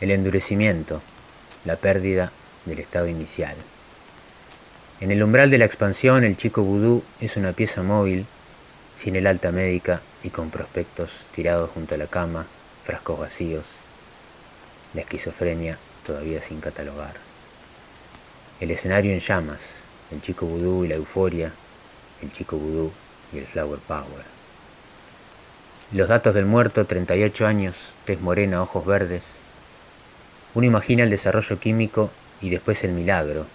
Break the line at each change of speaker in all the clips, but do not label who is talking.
el endurecimiento, la pérdida del estado inicial. En el umbral de la expansión, el chico vudú es una pieza móvil, sin el alta médica y con prospectos tirados junto a la cama, frascos vacíos, la esquizofrenia todavía sin catalogar. El escenario en llamas, el chico vudú y la euforia, el chico vudú y el flower power. Los datos del muerto, 38 años, tez morena, ojos verdes. Uno imagina el desarrollo químico y después el milagro,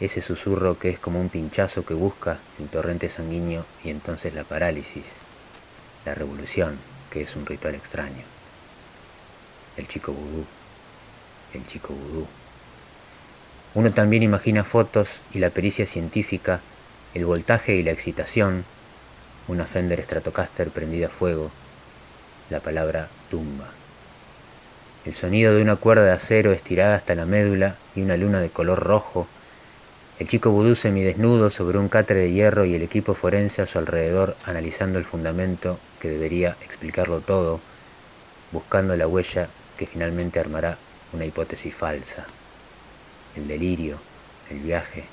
ese susurro que es como un pinchazo que busca el torrente sanguíneo y entonces la parálisis, la revolución, que es un ritual extraño. El chico vudú, el chico vudú. Uno también imagina fotos y la pericia científica, el voltaje y la excitación, una Fender Stratocaster prendida a fuego, la palabra tumba. El sonido de una cuerda de acero estirada hasta la médula y una luna de color rojo, el chico vudú semidesnudo sobre un catre de hierro y el equipo forense a su alrededor analizando el fundamento que debería explicarlo todo, buscando la huella que finalmente armará una hipótesis falsa. El delirio, el viaje,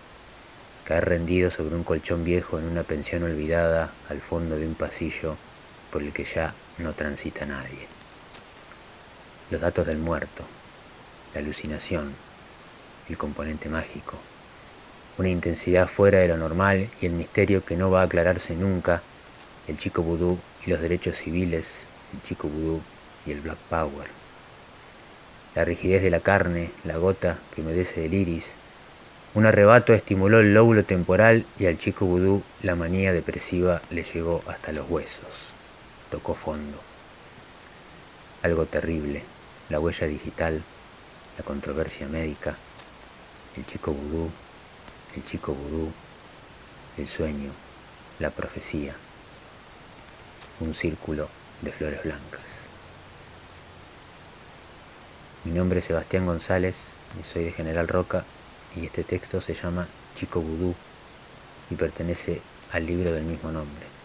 caer rendido sobre un colchón viejo en una pensión olvidada al fondo de un pasillo por el que ya no transita nadie. Los datos del muerto, la alucinación, el componente mágico, una intensidad fuera de lo normal y el misterio que no va a aclararse nunca, el chico vudú y los derechos civiles, el chico vudú y el black power. La rigidez de la carne, la gota que humedece el iris, un arrebato estimuló el lóbulo temporal y al chico vudú la manía depresiva le llegó hasta los huesos. Tocó fondo. Algo terrible, la huella digital, la controversia médica, el chico vudú, el chico vudú, el sueño, la profecía, un círculo de flores blancas. Mi nombre es Sebastián González y soy de General Roca y este texto se llama Chico Vudú y pertenece al libro del mismo nombre.